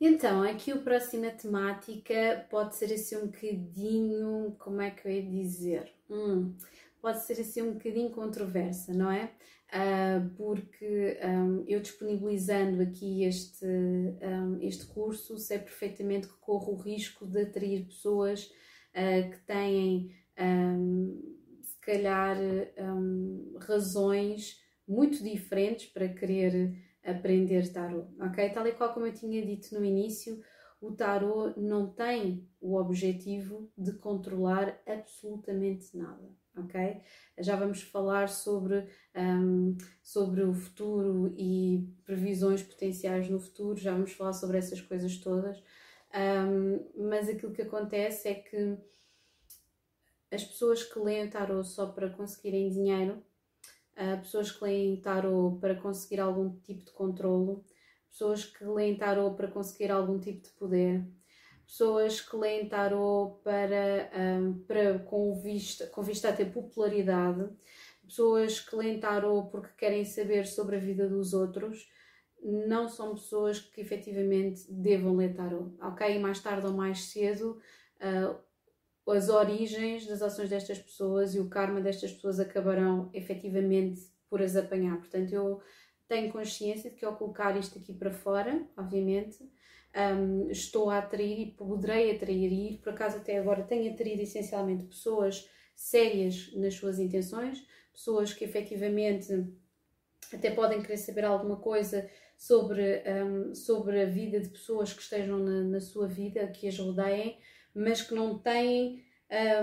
Então, aqui a próxima temática pode ser assim um bocadinho, como é que eu ia dizer? Hum, pode ser assim um bocadinho controversa, não é? Uh, porque um, eu disponibilizando aqui este, um, este curso, sei perfeitamente que corro o risco de atrair pessoas uh, que têm, um, se calhar, razões muito diferentes para querer aprender tarot, ok? Tal e qual como eu tinha dito no início, o tarot não tem o objetivo de controlar absolutamente nada, ok? Já vamos falar sobre, um, sobre o futuro e previsões potenciais no futuro, já vamos falar sobre essas coisas todas, um, mas aquilo que acontece é que as pessoas que leem tarot só para conseguirem dinheiro uh, pessoas que leem tarot para conseguir algum tipo de controlo, pessoas que leem tarot para conseguir algum tipo de poder, pessoas que leem tarot para, um, para com, vista, com vista a ter popularidade, pessoas que leem tarot porque querem saber sobre a vida dos outros, não são pessoas que efetivamente devam ler tarot, ok? Mais tarde ou mais cedo, uh, as origens das ações destas pessoas e o karma destas pessoas acabarão efetivamente por as apanhar. Portanto, eu tenho consciência de que ao colocar isto aqui para fora, obviamente, um, estou a atrair e poderei atrair, e por acaso até agora tenho atraído essencialmente pessoas sérias nas suas intenções, pessoas que efetivamente até podem querer saber alguma coisa sobre, um, sobre a vida de pessoas que estejam na, na sua vida, que as rodeiem, mas que não têm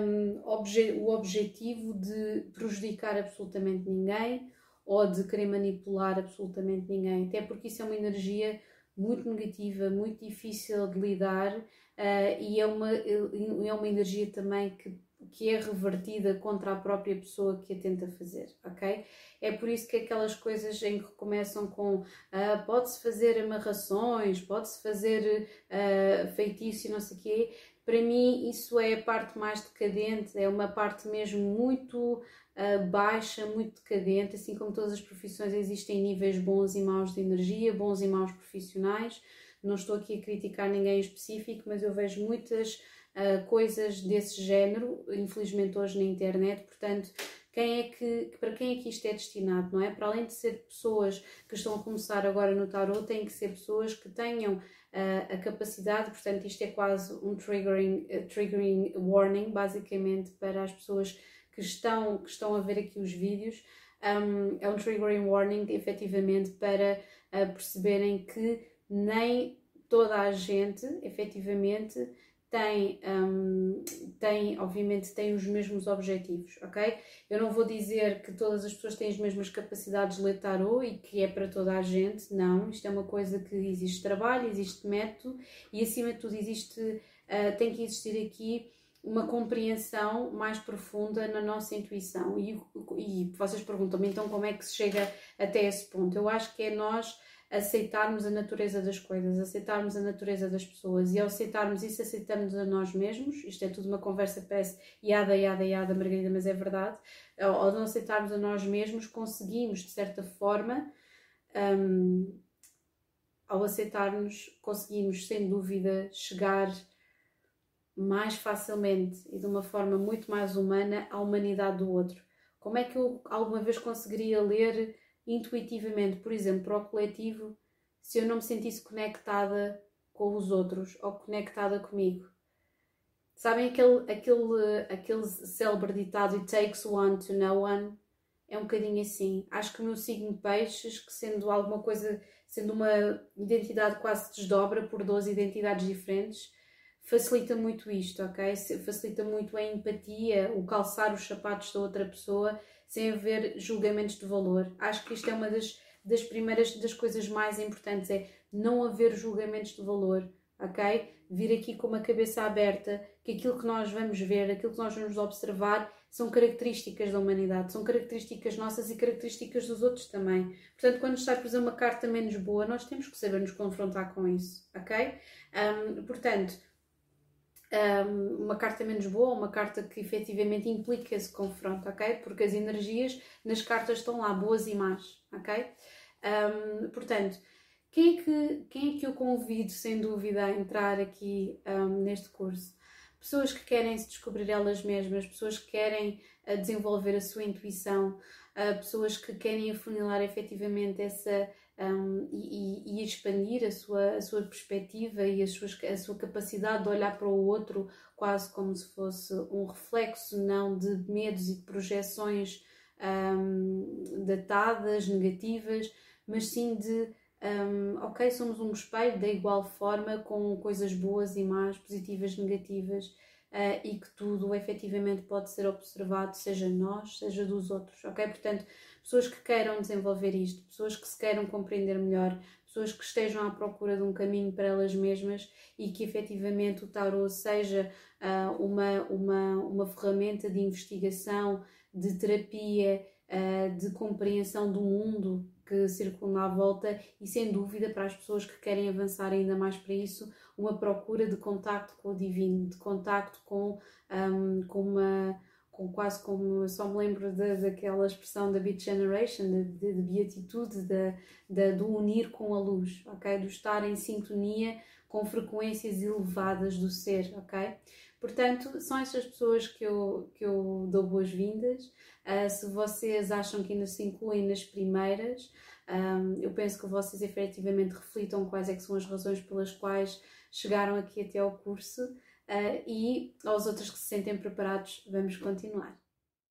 um, obje o objetivo de prejudicar absolutamente ninguém ou de querer manipular absolutamente ninguém, até porque isso é uma energia muito negativa, muito difícil de lidar uh, e é uma, é uma energia também que, que é revertida contra a própria pessoa que a tenta fazer, ok? É por isso que aquelas coisas em que começam com uh, pode-se fazer amarrações, pode-se fazer uh, feitiço e não sei o quê, para mim isso é a parte mais decadente, é uma parte mesmo muito uh, baixa, muito decadente, assim como todas as profissões existem níveis bons e maus de energia, bons e maus profissionais. Não estou aqui a criticar ninguém em específico, mas eu vejo muitas uh, coisas desse género, infelizmente hoje na internet, portanto, quem é que, para quem é que isto é destinado, não é? Para além de ser pessoas que estão a começar agora no tarot, têm que ser pessoas que tenham a capacidade, portanto, isto é quase um triggering, uh, triggering warning, basicamente, para as pessoas que estão, que estão a ver aqui os vídeos. Um, é um triggering warning, efetivamente, para uh, perceberem que nem toda a gente, efetivamente, tem, um, obviamente, tem os mesmos objetivos, ok? Eu não vou dizer que todas as pessoas têm as mesmas capacidades de ler tarot e que é para toda a gente, não. Isto é uma coisa que existe trabalho, existe método e, acima de tudo, existe, uh, tem que existir aqui uma compreensão mais profunda na nossa intuição. E, e vocês perguntam-me então como é que se chega até esse ponto. Eu acho que é nós aceitarmos a natureza das coisas, aceitarmos a natureza das pessoas e ao aceitarmos isso, aceitamos a nós mesmos. Isto é tudo uma conversa, parece iada, iada, iada, Margarida, mas é verdade. Ao não aceitarmos a nós mesmos, conseguimos, de certa forma, um, ao aceitarmos, conseguimos, sem dúvida, chegar mais facilmente e de uma forma muito mais humana à humanidade do outro. Como é que eu alguma vez conseguiria ler intuitivamente, por exemplo, para o coletivo, se eu não me sentisse conectada com os outros ou conectada comigo. Sabem aquele, aquele, aquele célebre ditado It takes one to know one? É um bocadinho assim. Acho que o meu signo peixes, que sendo alguma coisa, sendo uma identidade quase se desdobra por 12 identidades diferentes, facilita muito isto, ok? Facilita muito a empatia, o calçar os sapatos da outra pessoa sem haver julgamentos de valor. Acho que isto é uma das, das primeiras das coisas mais importantes, é não haver julgamentos de valor, ok? Vir aqui com uma cabeça aberta, que aquilo que nós vamos ver, aquilo que nós vamos observar, são características da humanidade, são características nossas e características dos outros também. Portanto, quando está a fazer uma carta menos boa, nós temos que saber nos confrontar com isso, ok? Um, portanto, um, uma carta menos boa, uma carta que efetivamente implica esse confronto, ok? Porque as energias nas cartas estão lá, boas e más, ok? Um, portanto, Quem é que, quem é que eu convido, sem dúvida, a entrar aqui um, neste curso? Pessoas que querem se descobrir elas mesmas, pessoas que querem uh, desenvolver a sua intuição, pessoas que querem afunilar efetivamente essa um, e, e, expandir a sua, a sua perspectiva e as suas, a sua capacidade de olhar para o outro quase como se fosse um reflexo não de medos e de projeções um, datadas, negativas, mas sim de um, ok, somos um espelho da igual forma com coisas boas e más, positivas, negativas uh, e que tudo efetivamente pode ser observado, seja nós, seja dos outros, ok? Portanto, pessoas que queiram desenvolver isto, pessoas que se queiram compreender melhor, pessoas que estejam à procura de um caminho para elas mesmas e que efetivamente o tarot seja uh, uma, uma, uma ferramenta de investigação, de terapia, uh, de compreensão do mundo que circula à volta e sem dúvida para as pessoas que querem avançar ainda mais para isso, uma procura de contacto com o divino, de contacto com, um, com uma com quase como só me lembro de, daquela expressão da Beat Generation, de, de, de beatitude, de, de, do unir com a luz, ok? Do estar em sintonia com frequências elevadas do ser, ok? Portanto, são estas pessoas que eu, que eu dou boas-vindas. Uh, se vocês acham que ainda se incluem nas primeiras, um, eu penso que vocês efetivamente reflitam quais é são as razões pelas quais chegaram aqui até ao curso uh, e aos outros que se sentem preparados, vamos continuar.